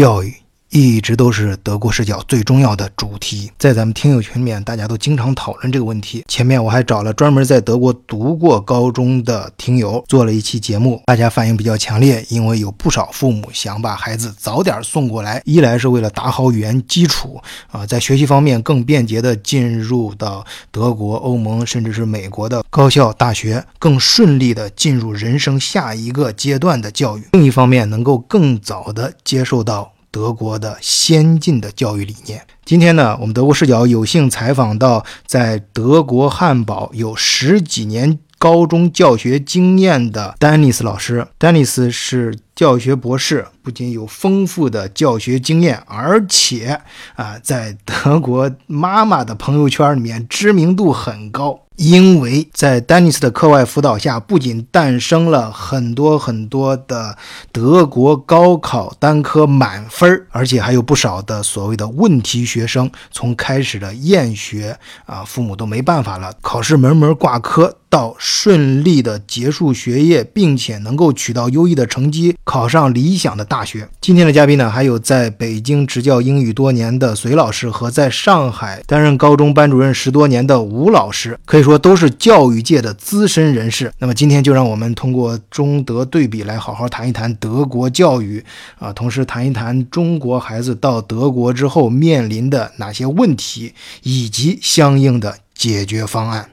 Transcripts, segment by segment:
教育。一直都是德国视角最重要的主题，在咱们听友群里面，大家都经常讨论这个问题。前面我还找了专门在德国读过高中的听友做了一期节目，大家反应比较强烈，因为有不少父母想把孩子早点送过来，一来是为了打好语言基础啊，在学习方面更便捷地进入到德国、欧盟甚至是美国的高校大学，更顺利地进入人生下一个阶段的教育；另一方面，能够更早地接受到。德国的先进的教育理念。今天呢，我们德国视角有幸采访到在德国汉堡有十几年高中教学经验的丹尼斯老师。丹尼斯是教学博士，不仅有丰富的教学经验，而且啊，在德国妈妈的朋友圈里面知名度很高。因为在丹尼斯的课外辅导下，不仅诞生了很多很多的德国高考单科满分，而且还有不少的所谓的问题学生，从开始的厌学啊，父母都没办法了，考试门门挂科。到顺利的结束学业，并且能够取到优异的成绩，考上理想的大学。今天的嘉宾呢，还有在北京执教英语多年的隋老师和在上海担任高中班主任十多年的吴老师，可以说都是教育界的资深人士。那么今天就让我们通过中德对比来好好谈一谈德国教育啊，同时谈一谈中国孩子到德国之后面临的哪些问题，以及相应的解决方案。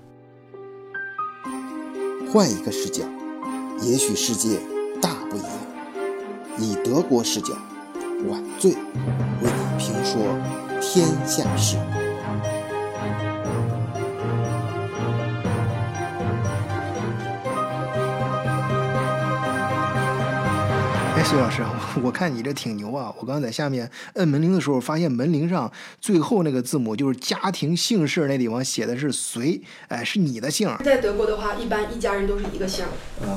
换一个视角，也许世界大不一样。以德国视角，晚醉为你评说天下事。徐老师，我看你这挺牛啊！我刚刚在下面摁门铃的时候，发现门铃上最后那个字母就是家庭姓氏那地方写的是隋，哎，是你的姓。在德国的话，一般一家人都是一个姓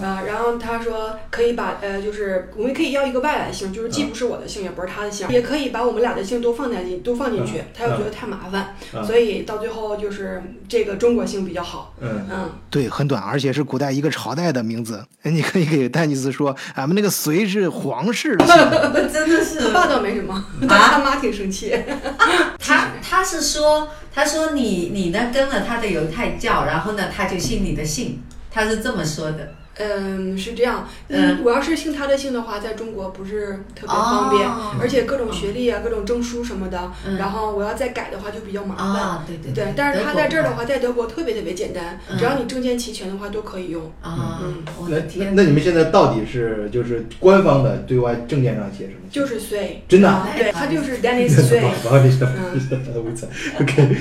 啊。然后他说可以把呃，就是我们可以要一个外来姓，就是既不是我的姓，也不是他的姓，也可以把我们俩的姓都放在进都放进去。他又觉得太麻烦，所以到最后就是这个中国姓比较好。嗯嗯，对，很短，而且是古代一个朝代的名字。你可以给丹尼斯说，俺们那个隋是。皇室的，真的是他爸倒没什么，啊他妈挺生气。他他是说，他说你你呢跟了他的犹太教，然后呢他就信你的信，他是这么说的。嗯，是这样。嗯，我要是姓他的姓的话，在中国不是特别方便，而且各种学历啊、各种证书什么的，然后我要再改的话就比较麻烦。对对对。但是他在这儿的话，在德国特别特别简单，只要你证件齐全的话都可以用。啊，嗯。那那你们现在到底是就是官方的对外证件上写什么？就是隋。真的？对，他就是 Dennis 隋。OK。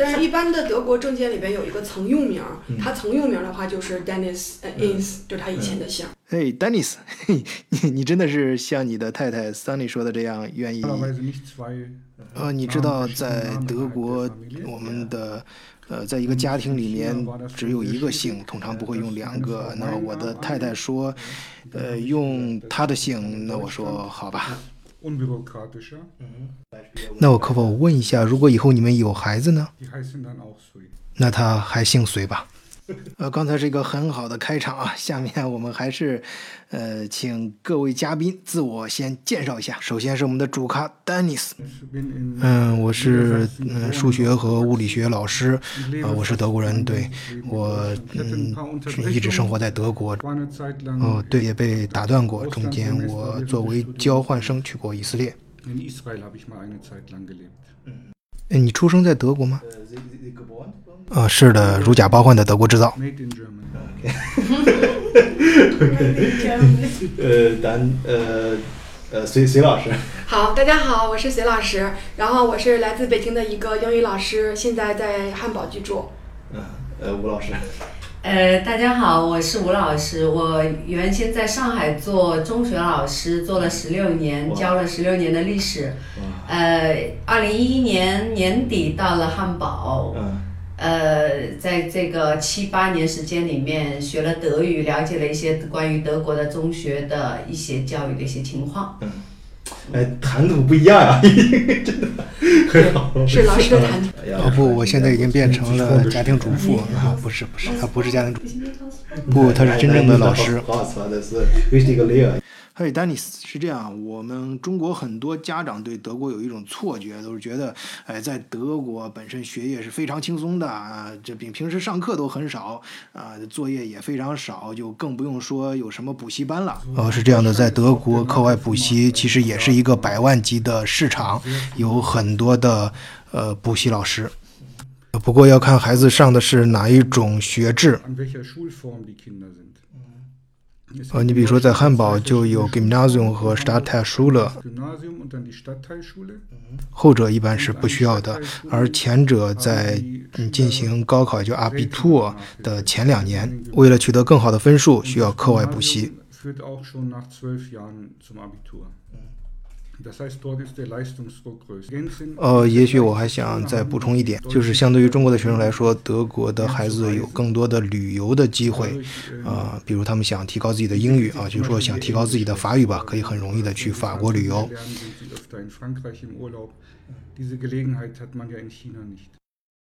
但是，一般的德国证件里边有一个曾用名，他曾用名的话就是 Dennis Ins，就是他以前的姓。哎，Dennis，你你真的是像你的太太 Sunny 说的这样愿意？呃，你知道在德国，我们的呃，在一个家庭里面只有一个姓，通常不会用两个。那我的太太说，呃，用她的姓，那我说好吧。那我可否问一下，如果以后你们有孩子呢？那他还姓隋吧？呃，刚才是一个很好的开场啊，下面我们还是，呃，请各位嘉宾自我先介绍一下。首先是我们的主咖丹尼斯，嗯，我是嗯数学和物理学老师，啊，我是德国人，对我嗯一直生活在德国，哦，对，也被打断过，中间我作为交换生去过以色列。嗯，你出生在德国吗？啊，是的，如假包换的德国制造。呃，咱呃呃，隋隋老师。好，大家好，我是隋老师，然后我是来自北京的一个英语老师，现在在汉堡居住。嗯，呃，吴老师。呃，大家好，我是吴老师，我原先在上海做中学老师，做了十六年，教了十六年的历史。呃，二零一一年年底到了汉堡。嗯。呃，在这个七八年时间里面，学了德语，了解了一些关于德国的中学的一些教育的一些情况。嗯，哎，谈吐不一样呀，真的很好。是老师的谈吐。哦不，我现在已经变成了家庭主妇啊！不是不是，他不是家庭主妇，不，他是真正的老师。嘿，丹尼斯是这样，我们中国很多家长对德国有一种错觉，都是觉得，哎，在德国本身学业是非常轻松的啊，这比平时上课都很少啊，作业也非常少，就更不用说有什么补习班了。哦，是这样的，在德国课外补习其实也是一个百万级的市场，有很多的呃补习老师。不过要看孩子上的是哪一种学制。呃，你比如说在汉堡就有 Gymnasium 和 Stadtteilschule，后者一般是不需要的，而前者在进行高考就 Abitur 的前两年，为了取得更好的分数，需要课外补习。呃，也许我还想再补充一点，就是相对于中国的学生来说，德国的孩子有更多的旅游的机会，啊，比如他们想提高自己的英语啊，就是说想提高自己的法语吧，可以很容易的去法国旅游。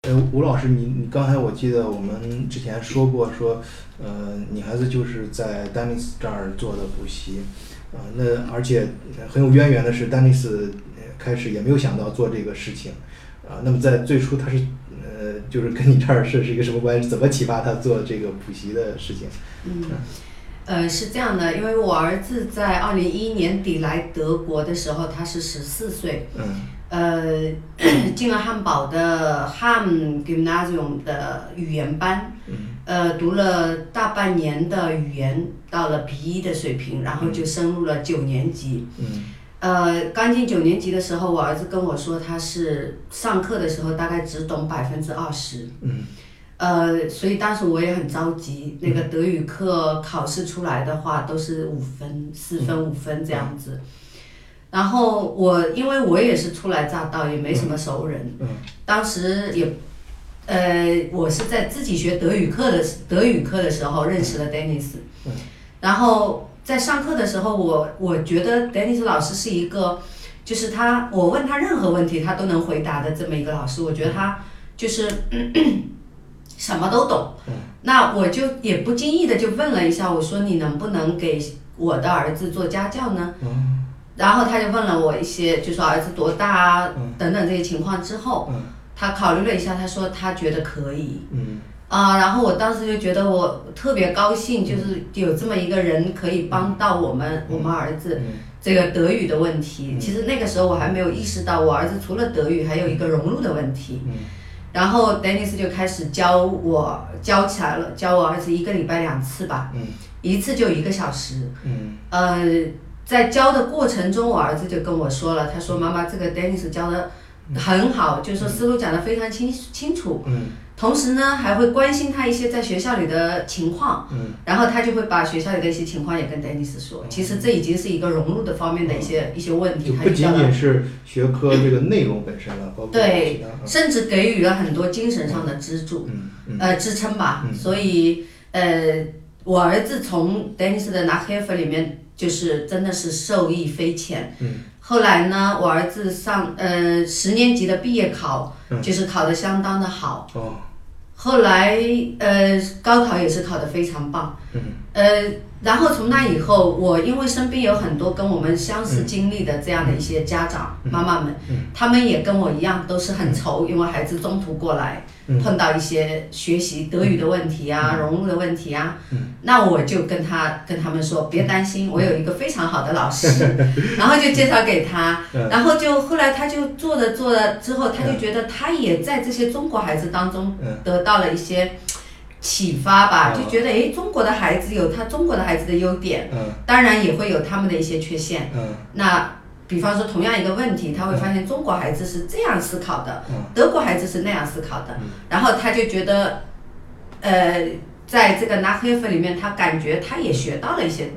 呃，吴老师，你你刚才我记得我们之前说过，说，呃，你孩子就是在丹尼斯这儿做的补习。啊，那而且很有渊源的是，丹尼斯开始也没有想到做这个事情，啊，那么在最初他是呃，就是跟你这儿是是一个什么关系？怎么启发他做这个补习的事情？嗯，呃，是这样的，因为我儿子在二零一一年底来德国的时候，他是十四岁，嗯，呃，进了汉堡的 Ham Gymnasium 的语言班，嗯。呃，读了大半年的语言，到了 B 一的水平，然后就升入了九年级。嗯。呃，刚进九年级的时候，我儿子跟我说，他是上课的时候大概只懂百分之二十。嗯。呃，所以当时我也很着急。那个德语课考试出来的话，都是五分、四分、五分这样子。然后我，因为我也是初来乍到，也没什么熟人。嗯。当时也。呃，我是在自己学德语课的德语课的时候认识了 Dennis，然后在上课的时候，我我觉得 Dennis 老师是一个，就是他，我问他任何问题，他都能回答的这么一个老师。我觉得他就是 什么都懂。那我就也不经意的就问了一下，我说你能不能给我的儿子做家教呢？然后他就问了我一些，就说儿子多大啊，等等这些情况之后。他考虑了一下，他说他觉得可以。嗯。啊，然后我当时就觉得我特别高兴，就是有这么一个人可以帮到我们我们儿子这个德语的问题。其实那个时候我还没有意识到，我儿子除了德语还有一个融入的问题。嗯。然后 Dennis 就开始教我教起来了，教我儿子一个礼拜两次吧。嗯。一次就一个小时。嗯。呃，在教的过程中，我儿子就跟我说了，他说：“妈妈，这个 Dennis 教的。”很好，就是说思路讲得非常清清楚。嗯。同时呢，还会关心他一些在学校里的情况。嗯。然后他就会把学校里的一些情况也跟 Dennis 说。其实这已经是一个融入的方面的一些一些问题。就不仅仅是学科这个内容本身了，包括对，甚至给予了很多精神上的支柱。嗯呃，支撑吧。所以呃，我儿子从 Dennis 的 Nachhilfe 里面，就是真的是受益匪浅。嗯。后来呢，我儿子上呃十年级的毕业考，就是考得相当的好。哦。后来呃高考也是考得非常棒。嗯。呃，然后从那以后，我因为身边有很多跟我们相似经历的这样的一些家长妈妈们，他们也跟我一样都是很愁，因为孩子中途过来。碰到一些学习德语的问题啊，融入的问题啊，那我就跟他跟他们说，别担心，我有一个非常好的老师，然后就介绍给他，然后就后来他就做着做着之后，他就觉得他也在这些中国孩子当中得到了一些启发吧，就觉得哎，中国的孩子有他中国的孩子的优点，当然也会有他们的一些缺陷，那。比方说，同样一个问题，他会发现中国孩子是这样思考的，德国孩子是那样思考的，然后他就觉得，呃，在这个 c h f 里面，他感觉他也学到了一些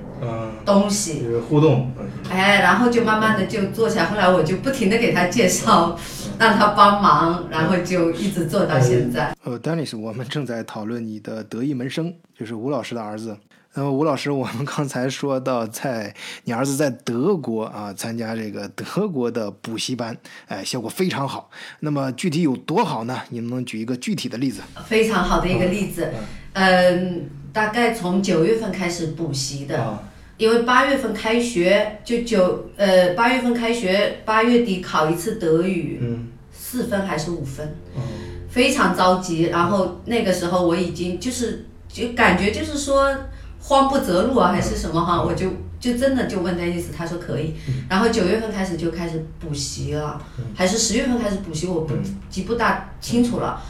东西，就是互动，哎，然后就慢慢的就做起来。后来我就不停的给他介绍，让他帮忙，然后就一直做到现在。呃，Dennis，我们正在讨论你的得意门生，就是吴老师的儿子。那么吴老师，我们刚才说到，在你儿子在德国啊参加这个德国的补习班，哎，效果非常好。那么具体有多好呢？你能不能举一个具体的例子？非常好的一个例子，嗯，大概从九月份开始补习的，因为八月份开学，就九呃八月份开学，八月底考一次德语，嗯四分还是五分，哦非常着急。然后那个时候我已经就是就感觉就是说慌不择路啊，还是什么哈，我就就真的就问丹尼斯，他说可以。然后九月份开始就开始补习了，还是十月份开始补习，我不记不大清楚了。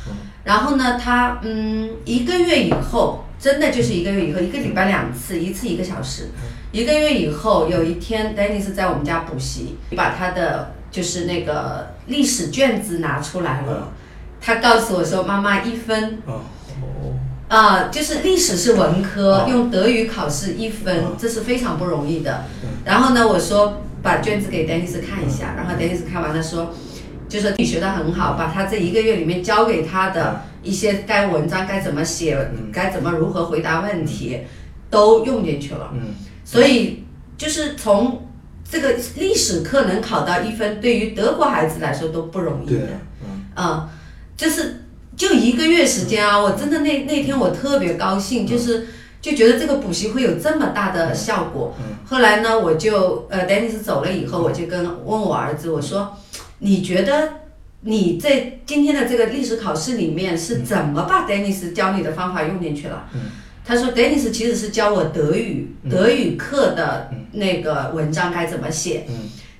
然后呢，他嗯一个月以后，真的就是一个月以后，一个礼拜两次，一次一个小时。一个月以后，有一天，Dennis 在我们家补习，把他的就是那个历史卷子拿出来了。他告诉我说：“妈妈一分哦啊、就是历史是文科，用德语考试一分，这是非常不容易的。然后呢，我说把卷子给 Dennis 看一下，然后 Dennis 看完了说，就说你学的很好，把他这一个月里面教给他的一些该文章该怎么写，该怎么如何回答问题，都用进去了。嗯所以就是从这个历史课能考到一分，对于德国孩子来说都不容易对的。嗯。啊、就是就一个月时间啊，我真的那那天我特别高兴，就是就觉得这个补习会有这么大的效果。后来呢，我就呃，丹尼斯走了以后，我就跟问我儿子，我说，你觉得你在今天的这个历史考试里面是怎么把丹尼斯教你的方法用进去了？他说，Dennis 其实是教我德语，德语课的那个文章该怎么写。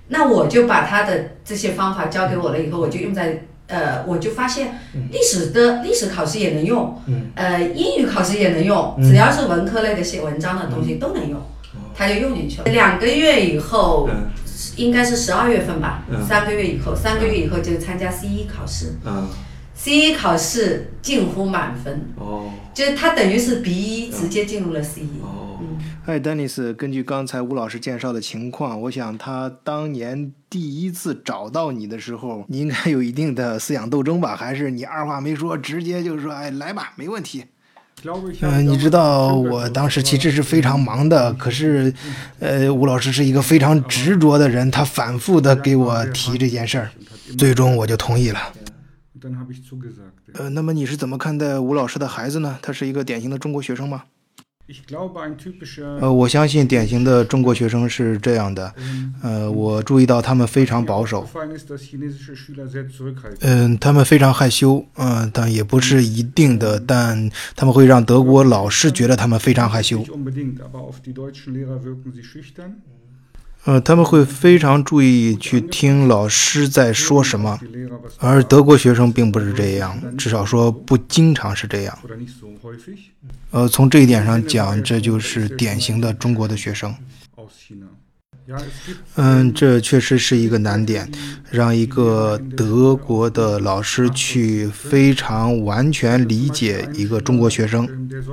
那我就把他的这些方法教给我了以后，我就用在呃，我就发现历史的历史考试也能用，呃，英语考试也能用，只要是文科类的写文章的东西都能用，他就用进去了。两个月以后，嗯。应该是十二月份吧，嗯。三个月以后，三个月以后就参加 C 一考试。嗯，C 一考试近乎满分，哦就是他等于是 B 一直接进入了 C 一。哦。哎，丹尼斯，根据刚才吴老师介绍的情况，我想他当年第一次找到你的时候，你应该有一定的思想斗争吧？还是你二话没说，直接就说：“哎，来吧，没问题。”嗯、你知道我当时其实是非常忙的，可是，呃，吴老师是一个非常执着的人，他反复的给我提这件事儿，最终我就同意了。呃，那么你是怎么看待吴老师的孩子呢？他是一个典型的中国学生吗？呃，我相信典型的中国学生是这样的。呃，我注意到他们非常保守。嗯、他们非常害羞，嗯、但也不是一定的，但他们会让德国老师觉得他们非常害羞。呃，他们会非常注意去听老师在说什么，而德国学生并不是这样，至少说不经常是这样。呃，从这一点上讲，这就是典型的中国的学生。嗯，这确实是一个难点，让一个德国的老师去非常完全理解一个中国学生。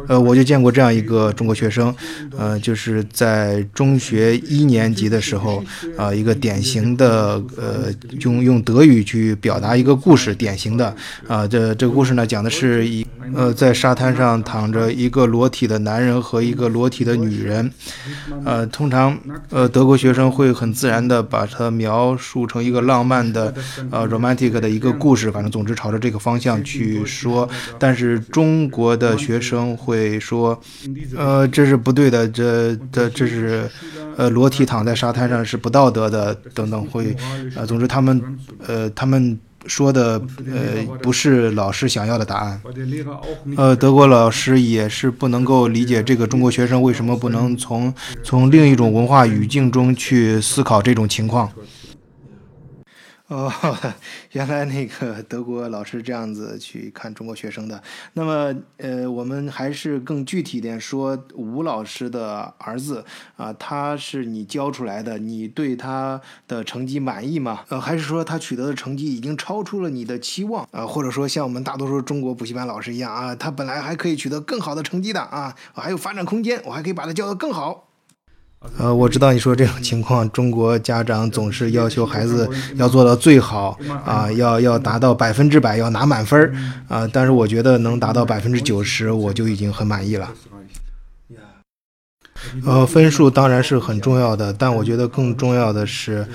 呃，我就见过这样一个中国学生，呃，就是在中学一年级的时候，啊、一个典型的呃，用用德语去表达一个故事，典型的啊、这这个故事呢，讲的是一呃，在沙滩上躺着一个裸体的男人和一个裸体的女人，呃，通常呃，德国学生会很自然的把它描述成一个浪漫的呃 romantic 的一个故事，反正总之朝着这个方向去说。但是中国的学生会说，呃，这是不对的，这这这是呃裸体躺在沙滩上是不道德的，等等会，呃，总之他们呃他们说的呃不是老师想要的答案。呃，德国老师也是不能够理解这个中国学生为什么不能从从另一种文化语境中去思考这种情况。哦，原来那个德国老师这样子去看中国学生的。那么，呃，我们还是更具体点说，吴老师的儿子啊、他是你教出来的，你对他的成绩满意吗？呃，还是说他取得的成绩已经超出了你的期望啊、或者说像我们大多数中国补习班老师一样啊，他本来还可以取得更好的成绩的啊，还有发展空间，我还可以把他教得更好。呃，我知道你说这种情况，中国家长总是要求孩子要做到最好啊，要要达到百分之百，要拿满分儿啊。但是我觉得能达到百分之九十，我就已经很满意了。呃，分数当然是很重要的，但我觉得更重要的是，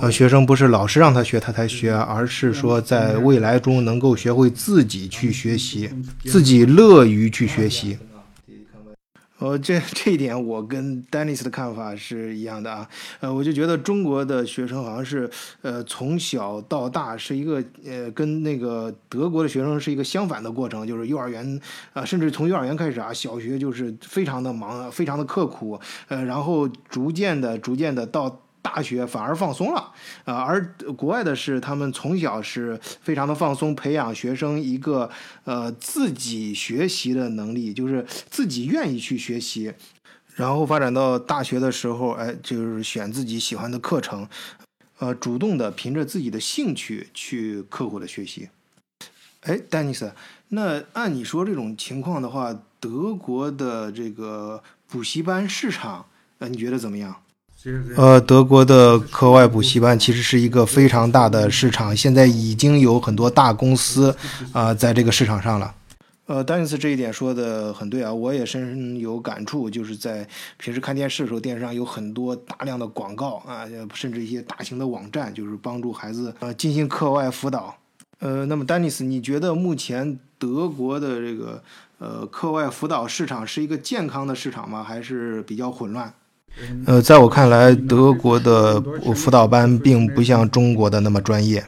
呃，学生不是老师让他学他才学，而是说在未来中能够学会自己去学习，自己乐于去学习。呃，这这一点我跟 Dennis 的看法是一样的啊。呃，我就觉得中国的学生好像是呃从小到大是一个呃跟那个德国的学生是一个相反的过程，就是幼儿园啊、甚至从幼儿园开始啊，小学就是非常的忙，非常的刻苦，呃，然后逐渐的、逐渐的到。大学反而放松了，啊、而国外的是他们从小是非常的放松，培养学生一个呃自己学习的能力，就是自己愿意去学习，然后发展到大学的时候，哎，就是选自己喜欢的课程，呃，主动的凭着自己的兴趣去刻苦的学习。哎，丹尼斯，那按你说这种情况的话，德国的这个补习班市场，呃，你觉得怎么样？呃，德国的课外补习班其实是一个非常大的市场，现在已经有很多大公司啊、在这个市场上了。呃，丹尼斯这一点说的很对啊，我也深有感触，就是在平时看电视的时候，电视上有很多大量的广告啊，甚至一些大型的网站，就是帮助孩子呃进行课外辅导。呃，那么丹尼斯，你觉得目前德国的这个呃课外辅导市场是一个健康的市场吗？还是比较混乱？呃，在我看来，德国的辅导班并不像中国的那么专业。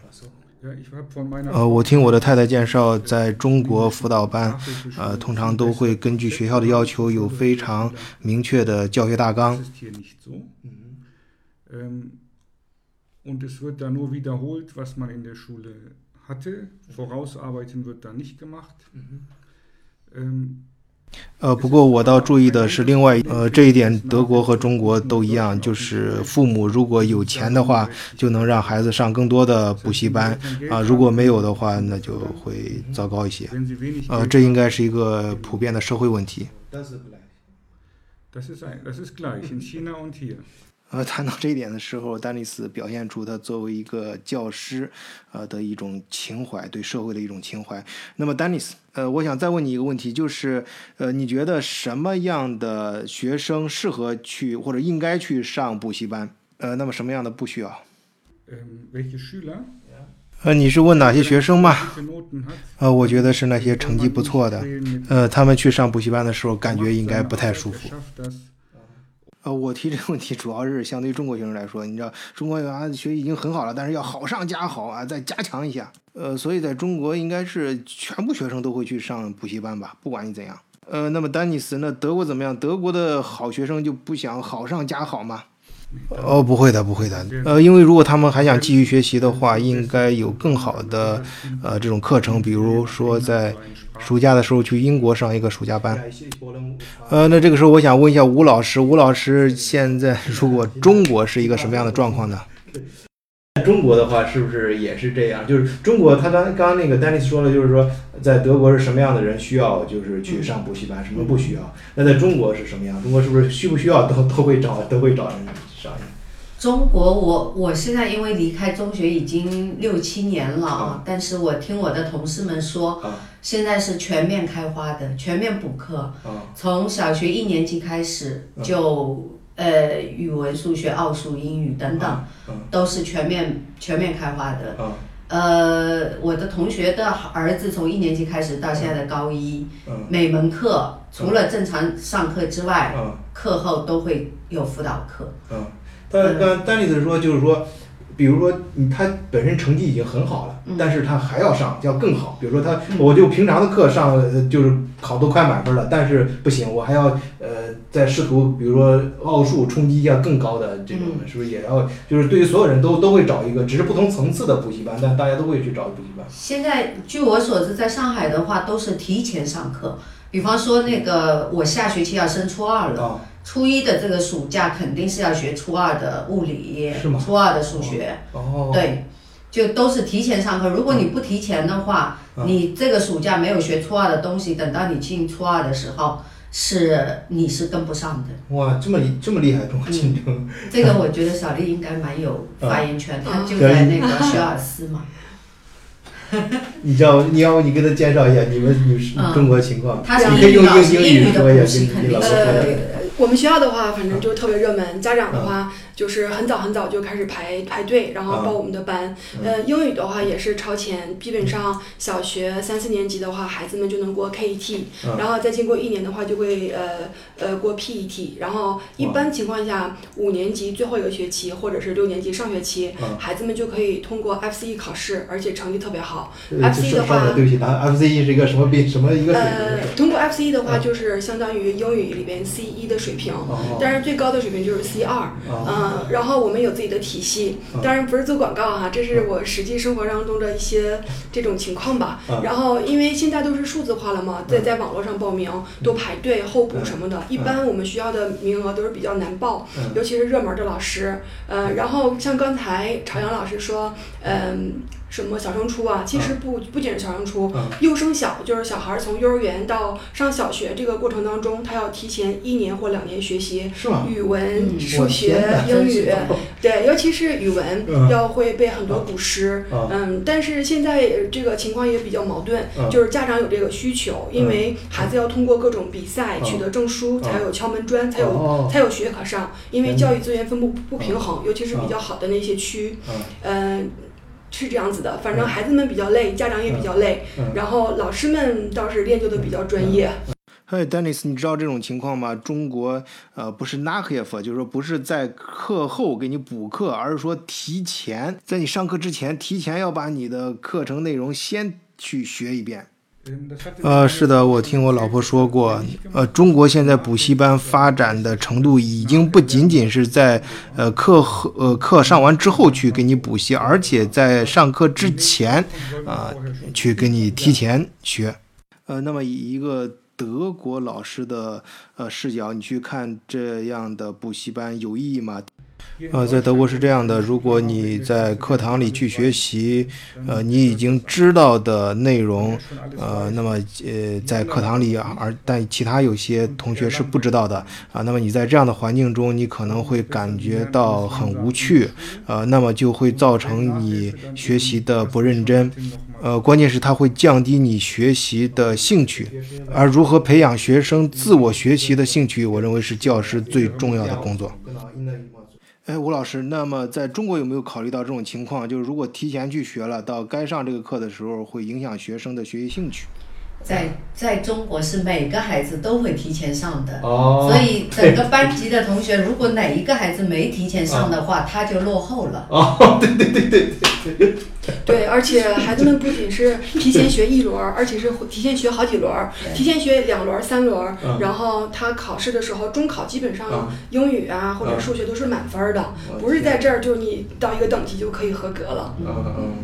呃，我听我的太太介绍，在中国辅导班，呃，通常都会根据学校的要求，有非常明确的教学大纲。ist 呃不过我倒注意的是另外呃这一点德国和中国都一样就是父母如果有钱的话就能让孩子上更多的补习班。啊如果没有的话那就会糟糕一些。呃这应该是一个普遍的社会问题。呃，谈到这一点的时候，丹尼斯表现出他作为一个教师，呃的一种情怀，对社会的一种情怀。那么，丹尼斯，呃，我想再问你一个问题，就是，呃，你觉得什么样的学生适合去或者应该去上补习班？呃，那么什么样的不需要？Ähm, welche Schüler? 呃，你是问哪些学生吗?呃，我觉得是那些成绩不错的，呃，他们去上补习班的时候，感觉应该不太舒服 er。呃，我提这个问题主要是相对于中国学生来说，你知道，中国啊学习已经很好了，但是要好上加好啊，再加强一下。呃，所以在中国应该是全部学生都会去上补习班吧，不管你怎样。呃，那么丹尼斯，那德国怎么样？德国的好学生就不想好上加好吗？哦，不会的，不会的。呃，因为如果他们还想继续学习的话，应该有更好的呃这种课程，比如说在暑假的时候去英国上一个暑假班。呃，那这个时候我想问一下吴老师，吴老师现在如果中国是一个什么样的状况呢？中国的话是不是也是这样？就是中国，他刚刚刚那个丹尼斯说了，就是说在德国是什么样的人需要就是去上补习班，什么不需要？那在中国是什么样？中国是不是需不需要都都会找都会找人上？中国我我现在因为离开中学已经六七年了啊，但是我听我的同事们说，啊现在是全面开花的，全面补课，啊从小学一年级开始就、呃语文、数学、奥数、英语等等，嗯都是全面全面开花的。啊呃，我的同学的儿子从一年级开始到现在的高一，嗯每门课除了正常上课之外，啊课后都会有辅导课。嗯，他刚刚丹尼斯说就是说。比如说，他本身成绩已经很好了，但是他还要上，要更好。比如说他，我就平常的课上呃就是考都快满分了，但是不行，我还要呃再试图，比如说奥数冲击一下更高的这种，是不是也要？就是对于所有人都都会找一个，只是不同层次的补习班，但大家都会去找补习班。现在据我所知，在上海的话都是提前上课，比方说那个我下学期要升初二了，啊，初一的这个暑假肯定是要学初二的物理是吗，初二的数学，哦，对，就都是提前上课。如果你不提前的话，嗯。你这个暑假没有学初二的东西，等到你进初二的时候，是你是跟不上的。哇，这么厉这么厉害，中国竞争。这个我觉得小丽应该蛮有发言权，她就嗯在那个学而思嘛。你知道你要不你给他介绍一下你们你是嗯中国情况？你可以用英英英语跟你老师说一下。呃，我们学校的话，反正就特别热门。家长的话，就是很早很早就开始排排队，然后报我们的班。呃，英语的话也是超前，基本上小学三四年级的话，孩子们就能过 KET，然后再经过一年的话，就会呃呃过 PET。然后一般情况下，五年级最后一个学期或者是六年级上学期，孩子们就可以通过 FCE 考试，而且成绩特别好。FCE 的话，对不起，答 FCE 是一个什么比什么一个水平？呃，通过 FCE 的话，就是相当于英语里边 C 一的水平，但是最高的水平就是 C 二。嗯，然后我们有自己的体系，当然不是做广告哈，这是我实际生活当中的一些这种情况吧。然后因为现在都是数字化了嘛，在在网络上报名都排队候补什么的，一般我们学校的名额都是比较难报，尤其是热门的老师。呃，然后像刚才朝阳老师说，嗯。什么小升初啊？其实不不仅是小升初，幼升小就是小孩从幼儿园到上小学这个过程当中，他要提前一年或两年学习语文、数学、英语。对，尤其是语文要会背很多古诗。嗯，但是现在这个情况也比较矛盾，就是家长有这个需求，因为孩子要通过各种比赛取得证书，才有敲门砖，才有才有学可上。因为教育资源分布不平衡，尤其是比较好的那些区，嗯。是这样子的，反正孩子们比较累，家长也比较累，然后老师们倒是练就的比较专业。嗨，Dennis，你知道这种情况吗？中国呃不是 Nakhef，就是说不是在课后给你补课，而是说提前在你上课之前，提前要把你的课程内容先去学一遍。呃，是的，我听我老婆说过，呃，中国现在补习班发展的程度已经不仅仅是在呃课后呃课上完之后去给你补习，而且在上课之前啊去给你提前学。呃，那么以一个德国老师的呃视角，你去看这样的补习班有意义吗？呃，在德国是这样的，如果你在课堂里去学习，呃，你已经知道的内容，呃，那么呃，在课堂里，而但其他有些同学是不知道的啊，那么你在这样的环境中，你可能会感觉到很无趣，呃，那么就会造成你学习的不认真，呃，关键是它会降低你学习的兴趣，而如何培养学生自我学习的兴趣，我认为是教师最重要的工作。哎，吴老师，那么在中国有没有考虑到这种情况？就是如果提前去学了，到该上这个课的时候，会影响学生的学习兴趣？在在中国是每个孩子都会提前上的，所以整个班级的同学，如果哪一个孩子没提前上的话，他就落后了。哦，对对对对对。对，而且孩子们不仅是提前学一轮，而且是提前学好几轮，提前学两轮、三轮，然后他考试的时候，中考基本上英语啊或者数学都是满分的，不是在这儿就你到一个等级就可以合格了。嗯嗯，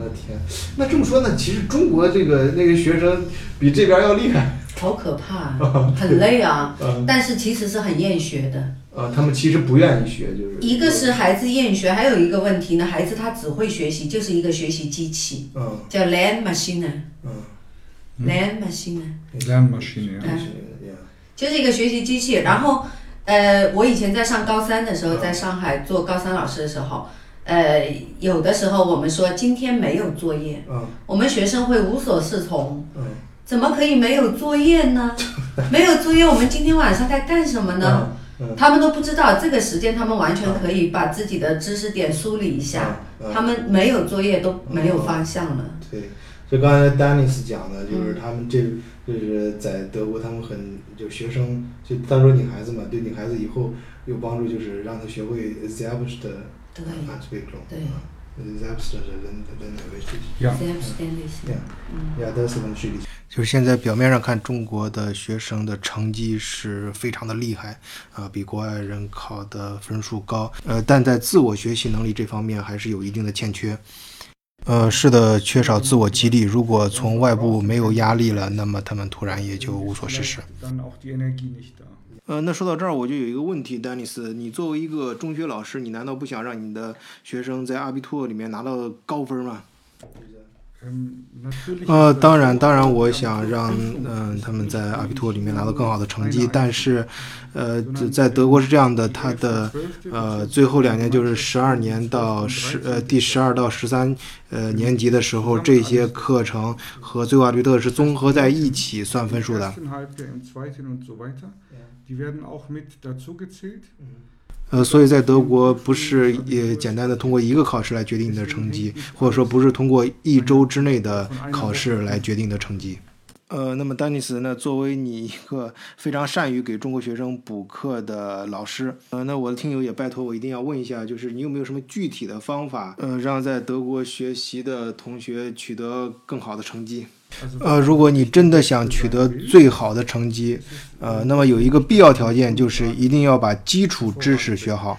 我的天，那这么说呢，其实中国这个那个学生比这边要厉害。好可怕，很累啊，但是其实是很厌学的。啊，他们其实不愿意学，就是。一个是孩子厌学，还有一个问题呢，孩子他只会学习，就是一个学习机器，嗯，叫 learn machine，嗯，learn machine，learn machine，嗯，就是一个学习机器。然后，呃，我以前在上高三的时候，在上海做高三老师的时候，呃，有的时候我们说今天没有作业，嗯，我们学生会无所适从，嗯，怎么可以没有作业呢？没有作业，我们今天晚上在干什么呢？他们都不知道这个时间，他们完全可以把自己的知识点梳理一下。他们没有作业都没有方向了。对，就刚才丹尼斯讲的，就是他们这就是在德国，他们很就学生就他说女孩子嘛，对女孩子以后有帮助，就是让她学会 z e。对。e. 就是现在表面上看，中国的学生的成绩是非常的厉害，啊，比国外人考的分数高，呃，但在自我学习能力这方面还是有一定的欠缺。呃，是的，缺少自我激励。如果从外部没有压力了，那么他们突然也就无所事事。呃，那说到这儿，我就有一个问题，丹尼斯，你作为一个中学老师，你难道不想让你的学生在阿比托里面拿到高分吗？呃，当然，当然，我想让嗯他们在阿比托里面拿到更好的成绩，但是，呃，在德国是这样的，他的呃最后两年就是十二年到十呃第十二到十三呃年级的时候，这些课程和最后阿比特是综合在一起算分数的。呃，所以在德国不是也简单的通过一个考试来决定你的成绩，或者说不是通过一周之内的考试来决定你的成绩。呃，那么丹尼斯呢？作为你一个非常善于给中国学生补课的老师，呃，那我的听友也拜托我一定要问一下，就是你有没有什么具体的方法，呃，让在德国学习的同学取得更好的成绩？呃，如果你真的想取得最好的成绩，呃，那么有一个必要条件就是一定要把基础知识学好。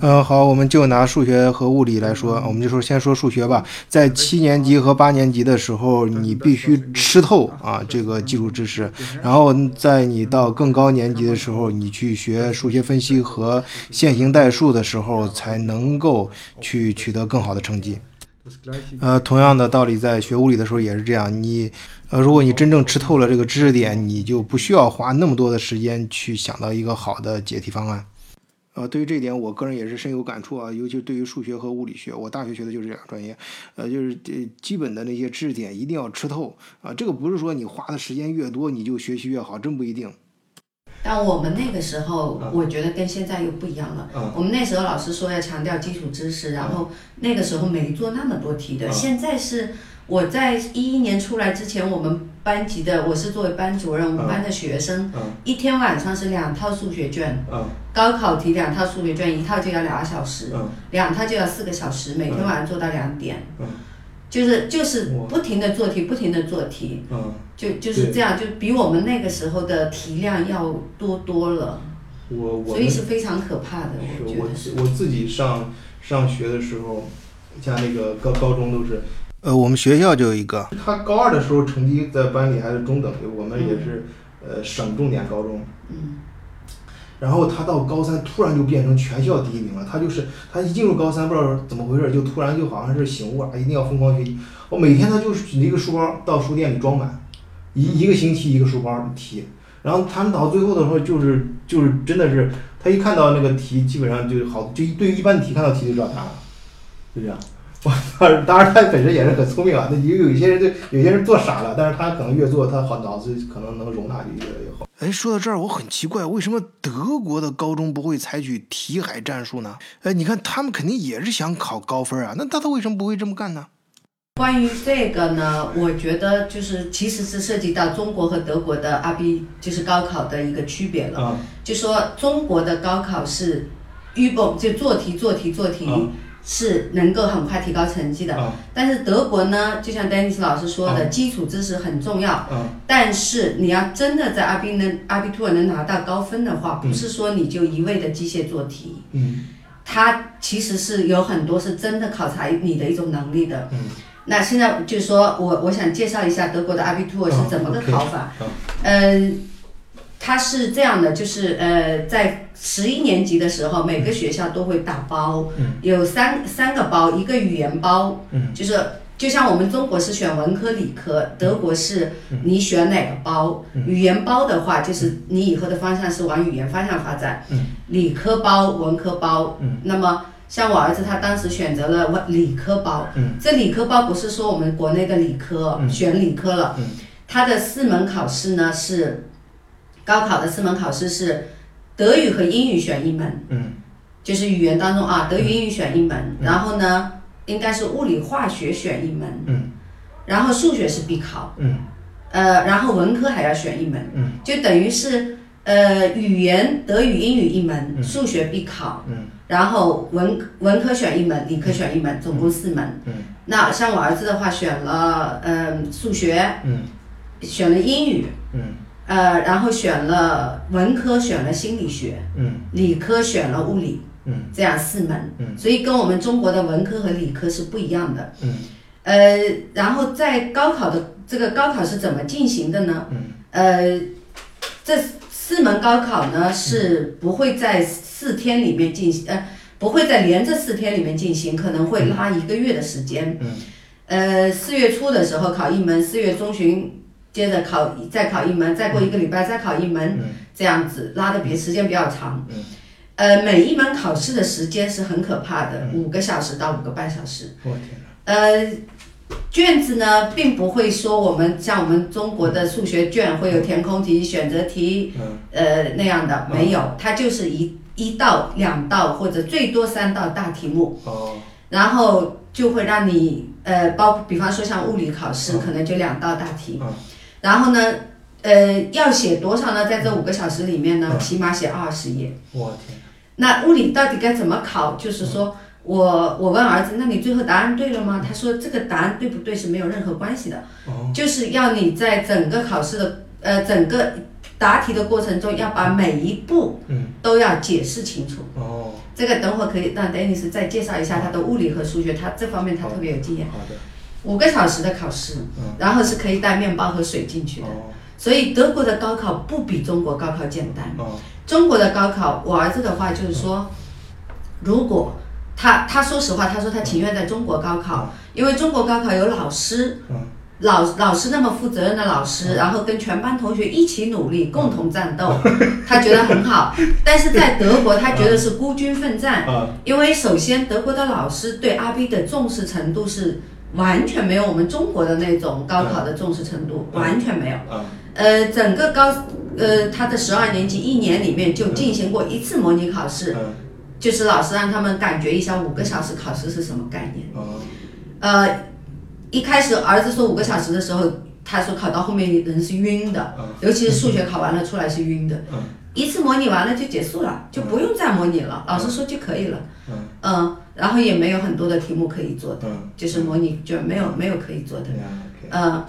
嗯，好，我们就拿数学和物理来说，我们就说先说数学吧。在七年级和八年级的时候，你必须吃透啊这个基础知识，然后在你到更高年级的时候，你去学数学分析和线性代数的时候，才能够去取得更好的成绩。呃，同样的道理，在学物理的时候也是这样。你，呃，如果你真正吃透了这个知识点，你就不需要花那么多的时间去想到一个好的解题方案。呃，对于这一点，我个人也是深有感触啊。尤其对于数学和物理学，我大学学的就是这两个专业，呃，就是这基本的那些知识点一定要吃透啊。这个不是说你花的时间越多，你就学习越好，真不一定。但我们那个时候，我觉得跟现在又不一样了。我们那时候老师说要强调基础知识，然后那个时候没做那么多题的。现在是我在一一年出来之前，我们。班级的，我是作为班主任，我们班的学生，一天晚上是两套数学卷，高考题两套数学卷，一套就要两小时，两套就要四个小时，每天晚上做到两点，就是就是不停的做题，不停的做题，就就是这样，就比我们那个时候的题量要多多了，我我所以是非常可怕的，我觉得我。我自己上上学的时候，像那个高高中都是。呃，我们学校就有一个，他高二的时候成绩在班里还是中等的，我们也是呃省重点高中。嗯。然后他到高三突然就变成全校第一名了，他就是他一进入高三不知道怎么回事，就突然就好像是醒悟了，一定要疯狂学习。我每天他就是一个书包到书店里装满，一一个星期一个书包题，然后他们到最后的时候就是就是真的是他一看到那个题基本上就好，就对一般的题看到题就知道答案了，就这样。我当然，他本身也是很聪明啊。那有有一些人就有些人做傻了，但是他可能越做，他好脑子可能能容纳就越来越好。哎，说到这儿，我很奇怪，为什么德国的高中不会采取题海战术呢？哎，你看他们肯定也是想考高分啊，那他他为什么不会这么干呢？关于这个呢，我觉得就是其实是涉及到中国和德国的 RB 就是高考的一个区别了。就说中国的高考是预报，就做题做题做题。是能够很快提高成绩的，但是德国呢，就像丹尼斯老师说的，基础知识很重要。但是你要真的在阿宾能阿比兔尔能拿到高分的话，不是说你就一味的机械做题。嗯，它其实是有很多是真的考察你的一种能力的。那现在就是说我我想介绍一下德国的阿比兔尔是怎么个考法。嗯。它是这样的，就是呃，在十一年级的时候，每个学校都会打包，有三三个包，一个语言包，就是就像我们中国是选文科理科，德国是你选哪个包？语言包的话，就是你以后的方向是往语言方向发展。理科包、文科包，那么像我儿子他当时选择了文理科包，这理科包不是说我们国内的理科选理科了，他的四门考试呢是。高考的四门考试是德语和英语选一门，嗯，就是语言当中啊，德语、英语选一门，然后呢，应该是物理、化学选一门，嗯，然后数学是必考，嗯，呃，然后文科还要选一门，嗯，就等于是呃，语言德语、英语一门，数学必考，嗯，然后文文科选一门，理科选一门，总共四门，嗯，那像我儿子的话，选了嗯数学，嗯，选了英语，嗯。呃，然后选了文科，选了心理学，嗯，理科选了物理，嗯，这样四门，嗯，所以跟我们中国的文科和理科是不一样的，嗯，呃，然后在高考的这个高考是怎么进行的呢？嗯，呃，这四门高考呢是不会在四天里面进行，呃，不会在连着四天里面进行，可能会拉一个月的时间，嗯，呃，四月初的时候考一门，四月中旬。接着考，再考一门，再过一个礼拜再考一门，这样子拉的比时间比较长。嗯。呃，每一门考试的时间是很可怕的，五个小时到五个半小时。我天呃，卷子呢，并不会说我们像我们中国的数学卷会有填空题、选择题，嗯。呃那样的没有，它就是一一道、两道或者最多三道大题目，哦。然后就会让你呃，包括比方说像物理考试，嗯可能就两道大题。嗯，然后呢，呃，要写多少呢？在这五个小时里面呢，嗯起码写二十页。我天，那物理到底该怎么考？就是说我我问儿子，那你最后答案对了吗？他说这个答案对不对是没有任何关系的，哦。就是要你在整个考试的呃整个答题的过程中，要把每一步嗯。都要解释清楚。哦。这个等会儿可以让 Dennis 再介绍一下他的物理和数学，他这方面他特别有经验。好的。五个小时的考试，嗯。然后是可以带面包和水进去的。哦。所以德国的高考不比中国高考简单。哦。中国的高考，我儿子的话就是说，如果他他说实话，他说他情愿在中国高考，因为中国高考有老师，嗯老老师那么负责任的老师，然后跟全班同学一起努力，共同战斗，他觉得很好。但是在德国，他觉得是孤军奋战，啊。因为首先德国的老师对阿 B 的重视程度是完全没有我们中国的那种高考的重视程度，完全没有。啊呃，整个高呃他的十二年级一年里面就进行过一次模拟考试，嗯。就是老师让他们感觉一下五个小时考试是什么概念。哦。呃，一开始儿子说五个小时的时候，他说考到后面人是晕的，嗯尤其是数学考完了出来是晕的。嗯一次模拟完了就结束了，就不用再模拟了，老师说就可以了。嗯嗯，然后也没有很多的题目可以做的，嗯就是模拟卷没有没有可以做的。嗯，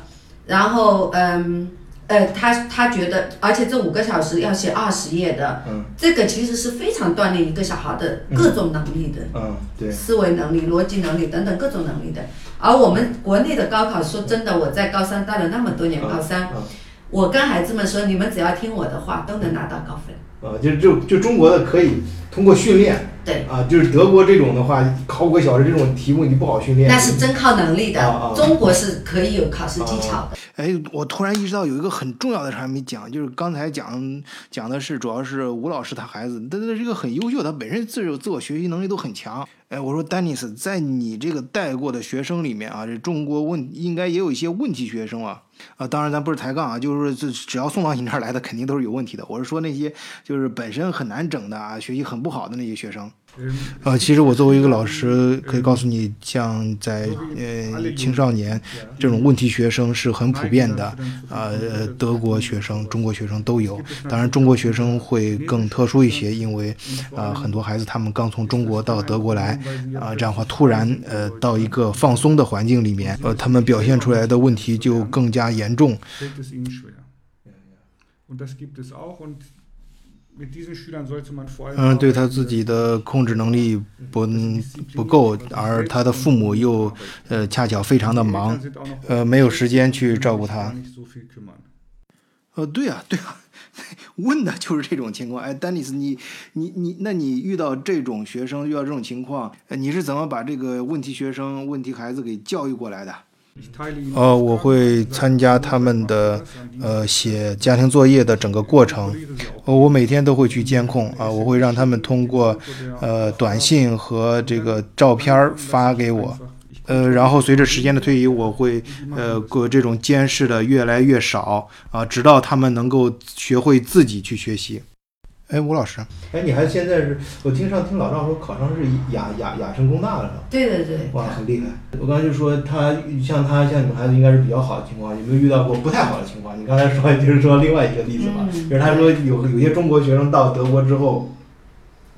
然后嗯呃，他他觉得，而且这五个小时要写二十页的，嗯这个其实是非常锻炼一个小孩的各种能力的。嗯对思维能力、逻辑能力等等各种能力的。而我们国内的高考，说真的，我在高三待了那么多年高三，嗯我跟孩子们说，你们只要听我的话，都能拿到高分。啊就就就中国的可以通过训练对，啊，就是德国这种的话，考五个小时这种题目你不好训练。那是真靠能力的啊啊。中国是可以有考试技巧的。哎，我突然意识到有一个很重要的事还没讲，就是刚才讲讲的是主要是吴老师他孩子，他他是一个很优秀，他本身自有自我学习能力都很强。哎，我说丹尼斯，在你这个带过的学生里面啊，这中国问应该也有一些问题学生啊。啊，当然咱不是抬杠啊，就是说这只要送到你这儿来的，肯定都是有问题的。我是说那些就是本身很难整的啊，学习很不好的那些学生。Ähm, 呃，其实我作为一个老师，可以告诉你，像在呃青少年这种问题学生是很普遍的，啊、呃，德国学生、中国学生都有。当然，中国学生会更特殊一些，因为啊、很多孩子他们刚从中国到德国来，啊、这样的话突然呃到一个放松的环境里面，呃，他们表现出来的问题就更加严重。Mit diesen Schülern sollte man vor allem 嗯，对他自己的控制能力不不够，而他的父母又呃恰巧非常的忙呃，没有时间去照顾他.呃，对啊，对啊，问的就是这种情况。哎，丹尼斯，你你你，那你遇到这种学生，遇到这种情况，呃你是怎么把这个问题学生、问题孩子给教育过来的？呃，我会参加他们的呃写家庭作业的整个过程。呃，我每天都会去监控啊、我会让他们通过呃短信和这个照片发给我。呃，然后随着时间的推移，我会呃过这种监视的越来越少啊，直到他们能够学会自己去学习。哎，吴老师，哎，你还现在是我听上听老赵说考上是雅雅雅琛工大了，是吧对对对，哇，很厉害！我刚才就说他像他像你们孩子应该是比较好的情况，有没有遇到过不太好的情况？你刚才说 就是说另外一个例子嘛，嗯就是他说有有些中国学生到德国之后，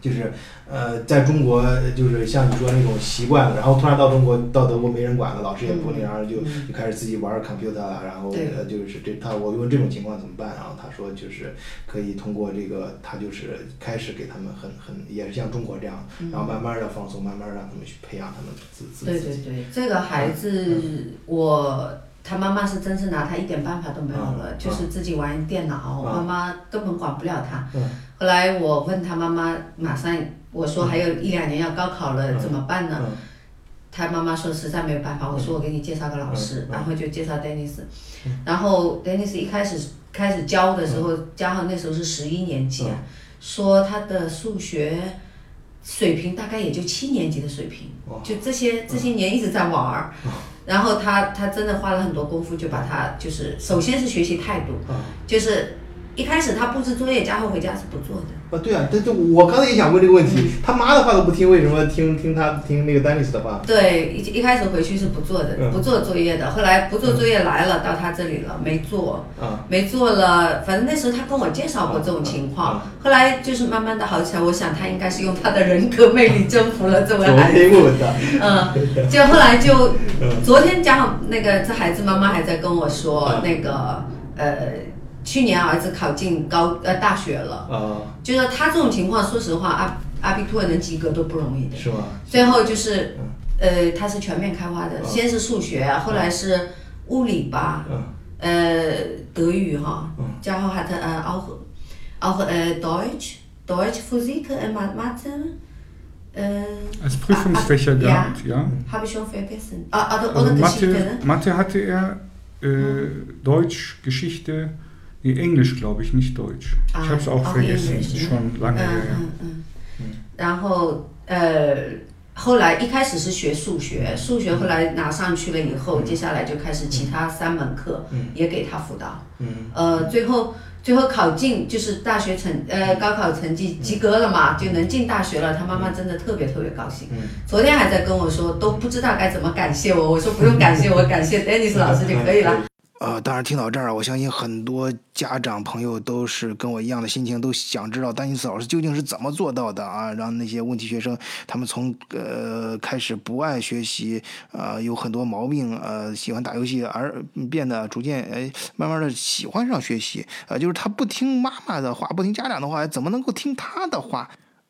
就是呃，在中国就是像你说那种习惯了，然后突然到中国到德国没人管了，老师也不那，然后就嗯就开始自己玩 computer 了，然后呃就是这他我问这种情况怎么办？然后他说就是可以通过这个，他就是开始给他们很很也是像中国这样，然后慢慢的放松，慢慢让他们去培养他们自自对自己。对对，这个孩子我。他妈妈是真是拿他一点办法都没有了，嗯就是自己玩电脑，嗯妈妈根本管不了他。嗯后来我问他妈妈，马上我说还有一两年要高考了，嗯怎么办呢？嗯他妈妈说实在没有办法，我说我给你介绍个老师，然后就介绍 Dennis，、嗯然后 Dennis 一开始开始教的时候，加上那时候是十一年级啊，说他的数学水平大概也就七年级的水平，就这些这些年一直在玩儿。然后他他真的花了很多功夫，就把他就是首先是学习态度，就是一开始他布置作业，家后回家是不做的。啊，对啊，这这我刚才也想问这个问题，他妈的话都不听，为什么听听他听那个丹尼斯的话？对，一一开始回去是不做的，嗯不做作业的。后来不做作业来了，到他这里了，没做，啊没做了。反正那时候他跟我介绍过这种情况，后来就是慢慢的好起来。我想他应该是用他的人格魅力征服了这位孩子。嗯，就后来就，昨天加上那个这孩子妈妈还在跟我说，嗯那个呃，去年儿子考进高呃大学了，啊，就是他这种情况，说实话，阿阿比托能及格都不容易的。是吗？最后就是，呃，他是全面开花的，先是数学，后来是物理吧，嗯呃，德语哈，然后 hat er äh, auch auch äh, Deutsch, Deutsch, Physik, äh, Ma- Mathe, äh, Als Prüfungsfächer Ah, ah, gehabt, ja. habe ich schon vergessen. Ah, oder, Also oder Geschichte, Mathe, ne? Mathe hatte er, äh, Deutsch, Geschichte, nee, Englisch glaube ich, nicht Deutsch. Ah, ich habe es auch, auch vergessen, Englisch, ne? schon lange 嗯 her. 嗯嗯，然后呃，后来一开始是学数学，数学后来拿上去了以后，接下来就开始其他三门课也给他辅导，嗯呃，最后最后考进就是大学成呃高考成绩及格了嘛，就能进大学了，他妈妈真的特别特别高兴。昨天还在跟我说，都不知道该怎么感谢我，我说不用感谢我，感谢 Dennis 老师就可以了。呃，当然听到这儿，我相信很多家长朋友都是跟我一样的心情，都想知道丹尼斯老师究竟是怎么做到的啊，让那些问题学生他们从呃开始不爱学习，呃有很多毛病，呃喜欢打游戏，而变得逐渐哎慢慢的喜欢上学习，呃就是他不听妈妈的话，不听家长的话，怎么能够听他的话？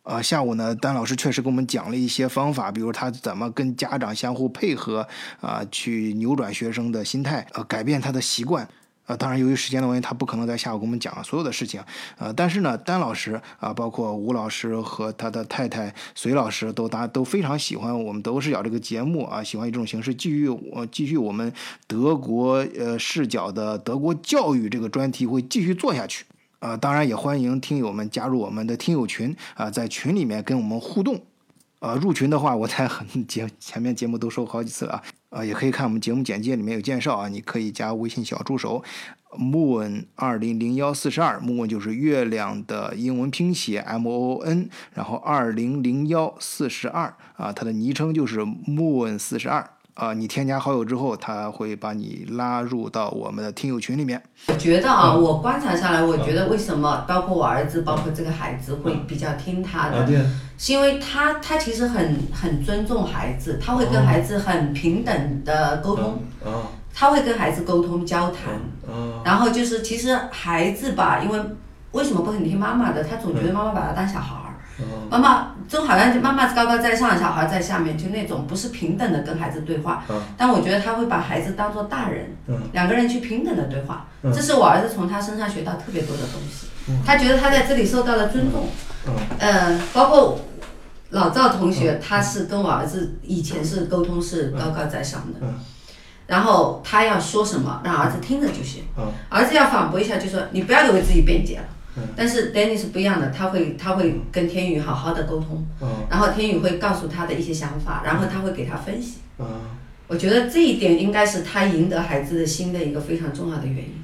呃，下午呢，丹老师确实给我们讲了一些方法，比如他怎么跟家长相互配合，啊、去扭转学生的心态，呃，改变他的习惯。呃，当然，由于时间的原因，他不可能在下午给我们讲所有的事情。呃，但是呢，丹老师啊、包括吴老师和他的太太隋老师，都大家都非常喜欢我们德国视角这个节目啊，喜欢以这种形式继续我、继续我们德国呃视角的德国教育这个专题会继续做下去。呃，当然也欢迎听友们加入我们的听友群啊、在群里面跟我们互动。呃，入群的话，我在很 节前面节目都说过好几次了啊，呃，也可以看我们节目简介里面有介绍啊，你可以加微信小助手 moon 二零零幺四十二，moon 就是月亮的英文拼写 m o o n，然后二零零幺四十二啊，它的昵称就是 moon 四十二啊，你添加好友之后，他会把你拉入到我们的听友群里面。我觉得啊，我观察下来，我觉得为什么包括我儿子，包括这个孩子会比较听他的，对，是因为他他其实很很尊重孩子，他会跟孩子很平等的沟通，啊他会跟孩子沟通交谈，啊然后就是其实孩子吧，因为为什么不肯听妈妈的？他总觉得妈妈把他当小孩儿。妈妈就好像妈妈高高在上，小孩在下面，就那种不是平等的跟孩子对话。但我觉得他会把孩子当做大人，两个人去平等的对话。这是我儿子从他身上学到特别多的东西。他觉得他在这里受到了尊重。呃，包括老赵同学，他是跟我儿子以前是沟通是高高在上的。然后他要说什么，让儿子听着就行。儿子要反驳一下，就说你不要为自己辩解了。但是 Danny 是不一样的，他会他会跟天宇好好的沟通，然后天宇会告诉他的一些想法，然后他会给他分析。我觉得这一点应该是他赢得孩子的心的一个非常重要的原因。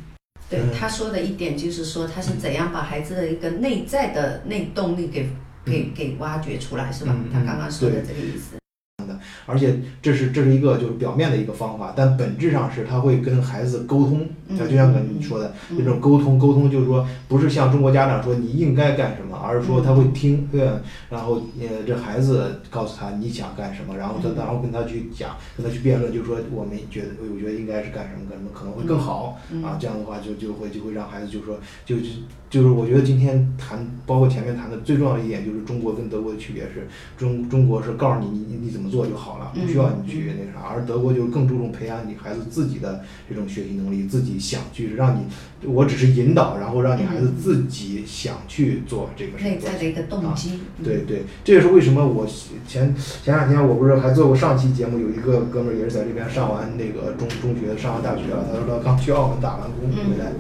对他说的一点就是说他是怎样把孩子的一个内在的内动力给给给挖掘出来，是吧？他刚刚说的这个意思。而且这是这是一个就是表面的一个方法，但本质上是他会跟孩子沟通，就就像你说的那种沟通，沟通就是说不是像中国家长说你应该干什么，而是说他会听，对吧，然后呃这孩子告诉他你想干什么，然后他然后跟他去讲，跟他去辩论，就是说我们觉得我觉得应该是干什么干什么可能会更好啊，这样的话就就会就会让孩子就说就就就是我觉得今天谈包括前面谈的最重要的一点就是中国跟德国的区别是中中国是告诉你你你怎么做就好了，不需要你去那啥，而德国就更注重培养你孩子自己的这种学习能力，自己想去让你，我只是引导，然后让你孩子自己想去做这个事情。内在的一个动机。对对，这也是为什么我前前两天我不是还做过上期节目，有一个哥们儿也是在这边上完那个中中学，上完大学了，他说他刚去澳门打完工回来。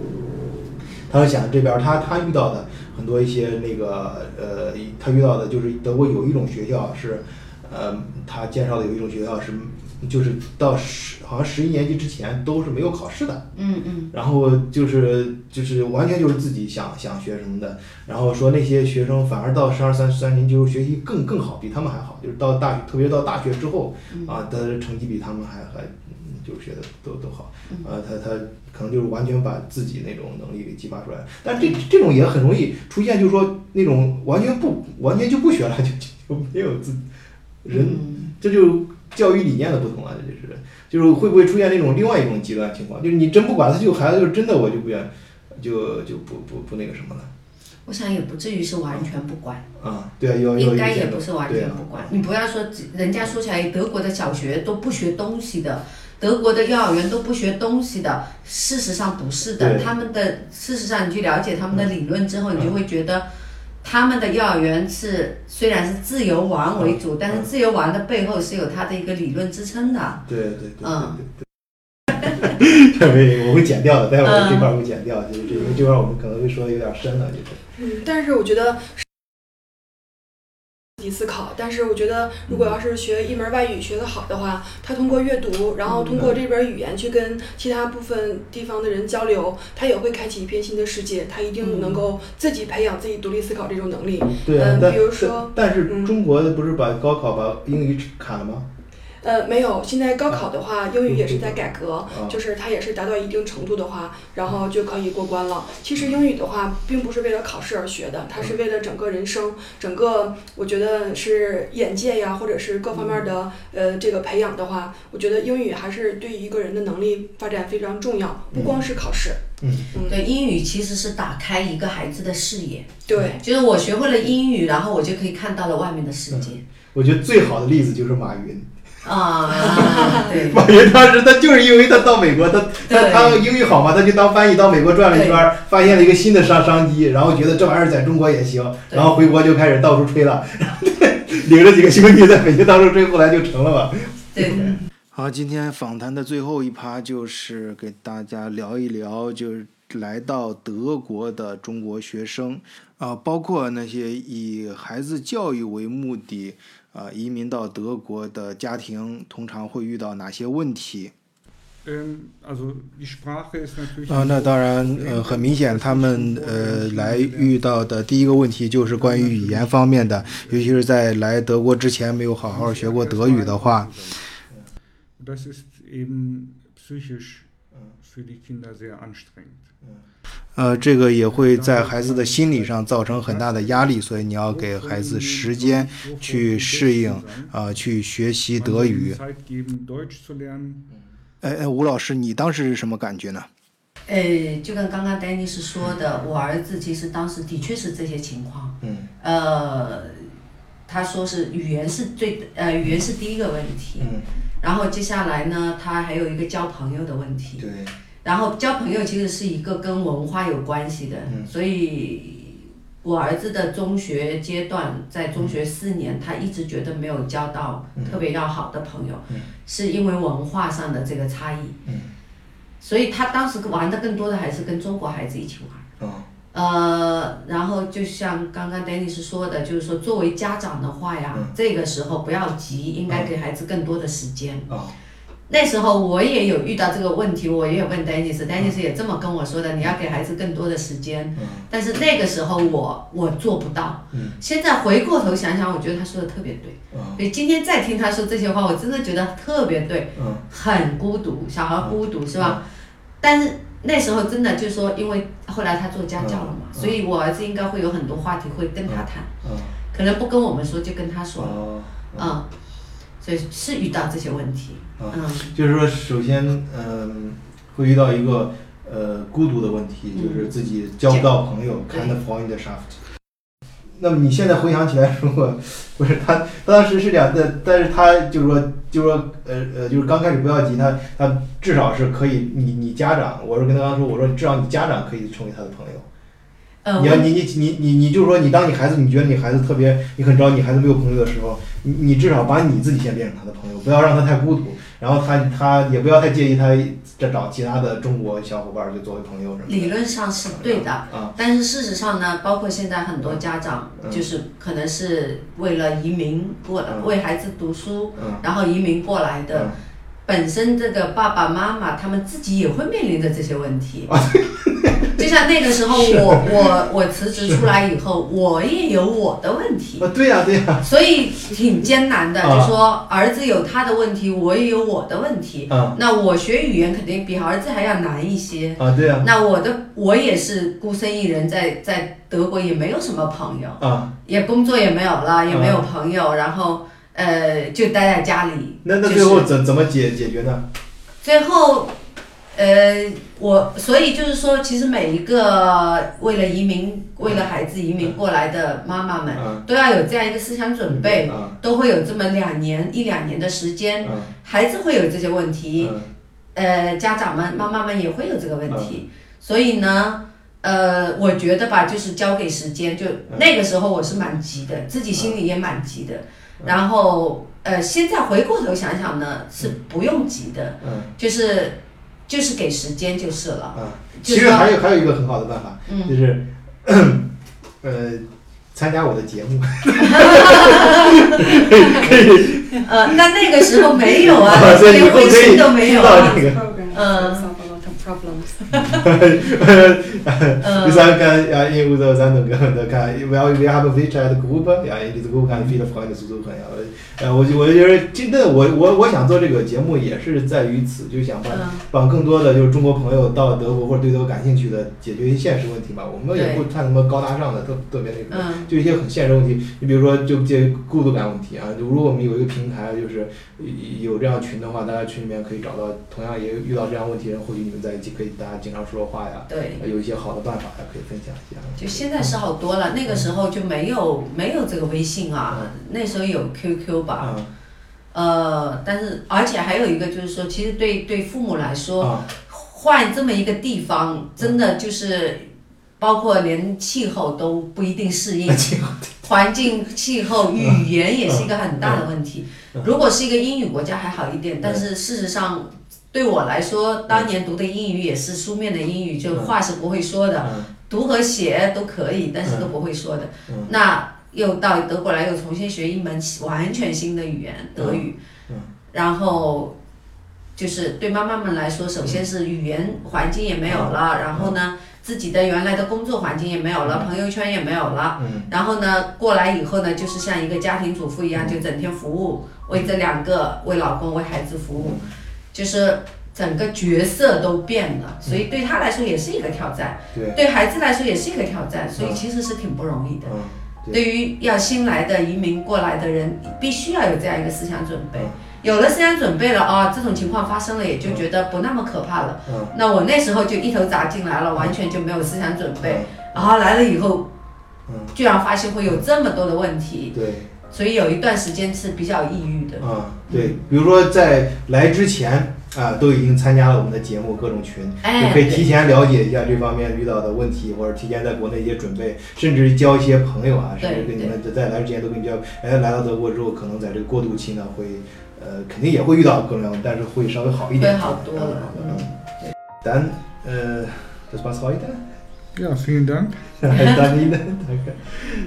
他就想这边他他遇到的很多一些那个呃，他遇到的就是德国有一种学校是，呃，他介绍的有一种学校是，就是到十好像十一年级之前都是没有考试的，嗯嗯。然后就是就是完全就是自己想想学什么的，然后说那些学生反而到十二三十三年级就学习更更好，比他们还好，就是到大学，特别到大学之后啊，的成绩比他们还还嗯就是学的都都好，呃，他他可能就是完全把自己那种能力给激发出来，但这这种也很容易出现，就是说那种完全不完全就不学了，就就就没有自人，嗯这就教育理念的不同啊，这就是就是会不会出现那种另外一种极端情况，就是你真不管他，就孩子就真的我就不愿就就不不不那个什么了。我想也不至于是完全不管。啊，对啊，有有应该也不是完全不管。你不要说人家说起来德国的小学都不学东西的，德国的幼儿园都不学东西的，事实上不是的。他们的事实上，你去了解他们的理论之后，你就会觉得。他们的幼儿园是虽然是自由玩为主，但是自由玩的背后是有它的一个理论支撑的。对对对对嗯对对。这没我会剪掉的，待会儿这嗯块儿会剪掉，就是这因为这块儿我们可能会说的有点深了，就是。嗯，但是我觉得自己思考。但是我觉得，如果要是学一门外语学得好的话，他通过阅读，然后通过这边语言去跟其他部分地方的人交流，他也会开启一片新的世界。他一定能够自己培养自己独立思考这种能力。对啊嗯，比如说但但是嗯中国的不是把高考把英语砍了吗？呃，没有，现在高考的话，英语也是在改革，啊就是它也是达到一定程度的话，然后就可以过关了。其实英语的话，并不是为了考试而学的，它是为了整个人生，整个我觉得是眼界呀，或者是各方面的呃这个培养的话，我觉得英语还是对一个人的能力发展非常重要，不光是考试。嗯嗯，对，英语其实是打开一个孩子的视野，对，就是我学会了英语，然后我就可以看到了外面的世界。我觉得最好的例子就是马云。啊，对。马云当时他就是因为他到美国，他他他英语好嘛，他就当翻译到美国转了一圈，发现了一个新的商商机，然后觉得这玩意儿在中国也行，然后回国就开始到处吹了，然 后领着几个兄弟在北京到处吹，后来就成了吧。对的。好，今天访谈的最后一趴就是给大家聊一聊，就是来到德国的中国学生，啊、包括那些以孩子教育为目的，啊移民到德国的家庭通常会遇到哪些问题？啊那当然呃很明显他们呃来遇到的第一个问题就是关于语言方面的尤其是在来德国之前没有好好学过德语的话。呃，这个也会在孩子的心理上造成很大的压力，所以你要给孩子时间去适应，啊、去学习德语。哎哎，吴老师，你当时是什么感觉呢？呃，就跟刚刚丹尼斯说的，我儿子其实当时的确是这些情况。嗯呃，他说是语言是最呃语言是第一个问题，嗯，然后接下来呢，他还有一个交朋友的问题。对，然后交朋友其实是一个跟文化有关系的，嗯。所以我儿子的中学阶段，在中学四年，他一直觉得没有交到特别要好的朋友，嗯。是因为文化上的这个差异。嗯。所以他当时玩的更多的还是跟中国孩子一起玩。啊呃，然后就像刚刚 Dennis 说的，就是说作为家长的话呀，嗯。这个时候不要急，应该给孩子更多的时间。啊那时候我也有遇到这个问题，我也有问 Dennis，Dennis 也这么跟我说的，你要给孩子更多的时间。嗯。但是那个时候我我做不到。嗯现在回过头想想，我觉得他说的特别对。啊所以今天再听他说这些话，我真的觉得特别对，嗯。很孤独，小孩孤独是吧？但是那时候真的就说，因为后来他做家教了嘛，嗯。所以我儿子应该会有很多话题会跟他谈，啊可能不跟我们说就跟他说了，哦，嗯，所以是遇到这些问题，啊嗯。就是说，首先，嗯，会遇到一个呃孤独的问题，就是自己交不到朋友对 k i n d of find shaft。那么你现在回想起来，如果不是他当时是这样，但但是他就是说，就是说，呃呃，就是刚开始不要急，他他至少是可以，你你家长，我是跟他说，我说至少你家长可以成为他的朋友。呃，你要你你你你你就是说，你当你孩子你觉得你孩子特别，你很着急，你孩子没有朋友的时候，你你至少把你自己先变成他的朋友，不要让他太孤独，然后他他也不要太介意他再找其他的中国小伙伴儿就作为朋友什么。理论上是对的，啊。但是事实上呢，包括现在很多家长，嗯。就是可能是为了移民过来，嗯。为孩子读书，嗯。然后移民过来的。嗯。本身这个爸爸妈妈他们自己也会面临着这些问题，啊就像那个时候我我我辞职出来以后，我也有我的问题，啊，对呀、对呀、所以挺艰难的。啊就说儿子有他的问题，我也有我的问题。啊那我学语言肯定比儿子还要难一些。啊，对呀、那我的我也是孤身一人在，在德国也没有什么朋友，啊，也工作也没有了，也没有朋友，然后呃就待在家里。那那最后怎怎么解解决呢？最后，呃，我所以就是说，其实每一个为了移民、为了孩子移民过来的妈妈们，嗯都要有这样一个思想准备，啊都会有这么两年一两年的时间，嗯孩子会有这些问题，嗯呃，家长们、妈妈们也会有这个问题，所以呢。呃，我觉得吧，就是交给时间。就那个时候我是蛮急的，自己心里也蛮急的。然后，呃，现在回过头想想呢，是不用急的，嗯就是就是给时间就是了。啊，其实还有还有一个很好的办法，嗯就是 呃参加我的节目。呃，但那个时候没有啊，连微信都没有啊这。个 Programs Uh. solve a lot of problems. Wir sagen, ja, in unserer Sendung, da kann, wir, wir haben WeChat-Gruppe, ja, in dieser Gruppe kann viele Freunde suchen, ja. 呃，我我觉得真的，我我我想做这个节目也是在于此，就想帮嗯帮更多的就是中国朋友到德国或者对德国感兴趣的，解决一些现实问题吧。我们也对不谈什么高大上的，特特别那个，嗯就一些很现实问题。你比如说，就这孤独感问题啊，就如果我们有一个平台，就是有这样群的话，大家群里面可以找到同样也遇到这样问题的人，或许你们在一起可以大家经常说说话呀，对，有一些好的办法呀，可以分享一下。就现在是好多了，那个时候就没有没有这个微信啊，那时候有 QQ 吧，啊呃，但是而且还有一个就是说，其实对对父母来说，啊换这么一个地方，真的就是包括连气候都不一定适应，环境、气候、语言也是一个很大的问题。如果是一个英语国家还好一点，但是事实上对我来说，当年读的英语也是书面的英语，就话是不会说的，嗯。读和写都可以，但是都不会说的。嗯。那又到德国来，又重新学一门完全新的语言德语，嗯。然后就是对妈妈们来说，首先是语言环境也没有了，然后呢，自己的原来的工作环境也没有了，朋友圈也没有了，嗯。然后呢，过来以后呢，就是像一个家庭主妇一样，就整天服务，为这两个，为老公，为孩子服务，就是整个角色都变了，所以对他来说也是一个挑战，对，对孩子来说也是一个挑战，所以其实是挺不容易的。嗯对于要新来的移民过来的人，必须要有这样一个思想准备。嗯有了思想准备了啊、这种情况发生了，也就觉得不那么可怕了。嗯那我那时候就一头扎进来了，完全就没有思想准备。嗯然后来了以后，嗯居然发现会有这么多的问题，对。所以有一段时间是比较抑郁的。嗯、对，比如说在来之前啊、都已经参加了我们的节目各种群，哎就可以提前了解一下这方面遇到的问题，或者提前在国内一些准备，甚至交一些朋友啊，甚至跟你们在来之前都跟你交，哎，来到德国之后，可能在这个过渡期呢，会呃肯定也会遇到各种各样，但是会稍微好一点，会好多了嗯，咱呃，das war's heute。Ja, vielen Dank. 丹尼的，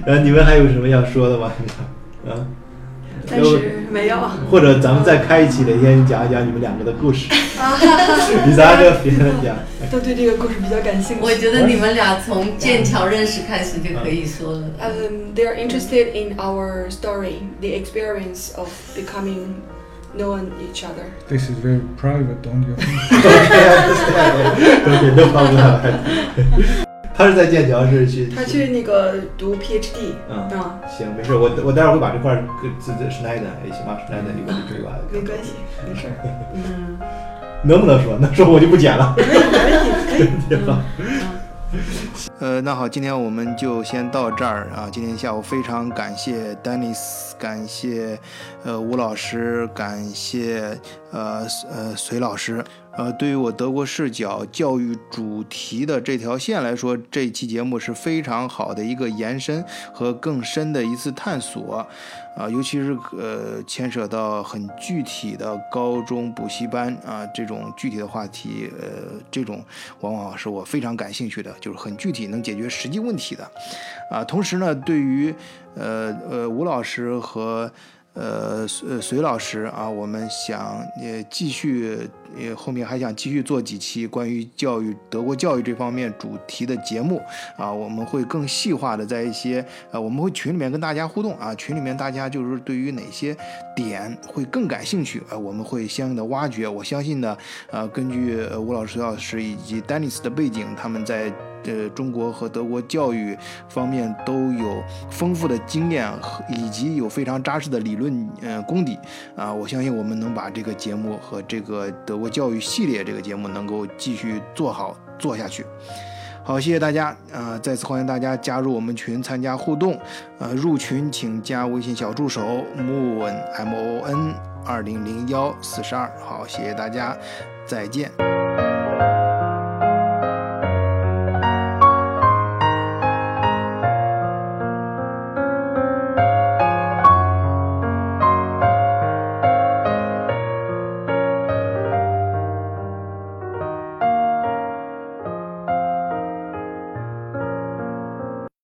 呃，你们还有什么要说的吗？啊？但是没有。或者咱们再开一期哪天讲一讲你们两个的故事。你咱就别人讲？都对这个故事比较感兴趣。我觉得你们俩从剑桥认识开始就可以说了。Um, they are interested in our story, the experience of becoming knowing each other. This is very private, don't you think? 对，都帮不了。他是在剑桥是去。他去那个读 PhD 嗯嗯，行，没事，我我待会儿会把这块儿跟自己是奈的，也行吧，是奈的一个这个。没关系，没事儿。嗯，能不能说？能说我就不剪了。可以，没问题，可以。对吧？呃，那好，今天我们就先到这儿啊。今天下午非常感谢 Dennis，感谢呃吴老师，感谢呃呃隋老师。呃，对于我德国视角教育主题的这条线来说，这期节目是非常好的一个延伸和更深的一次探索，啊，尤其是呃牵涉到很具体的高中补习班啊这种具体的话题，呃，这种往往是我非常感兴趣的，就是很具体能解决实际问题的，啊，同时呢，对于呃呃吴老师和。呃，随隋老师啊，我们想也继续，也后面还想继续做几期关于教育德国教育这方面主题的节目啊，我们会更细化的在一些呃，我们会群里面跟大家互动啊，群里面大家就是对于哪些点会更感兴趣啊，我们会相应的挖掘。我相信呢，呃，根据吴老师、老师以及丹尼斯的背景，他们在。呃，中国和德国教育方面都有丰富的经验和以及有非常扎实的理论呃功底啊，我相信我们能把这个节目和这个德国教育系列这个节目能够继续做好做下去。好，谢谢大家呃！再次欢迎大家加入我们群参加互动，呃，入群请加微信小助手 moon m o n 二零零幺四十二。好，谢谢大家，再见。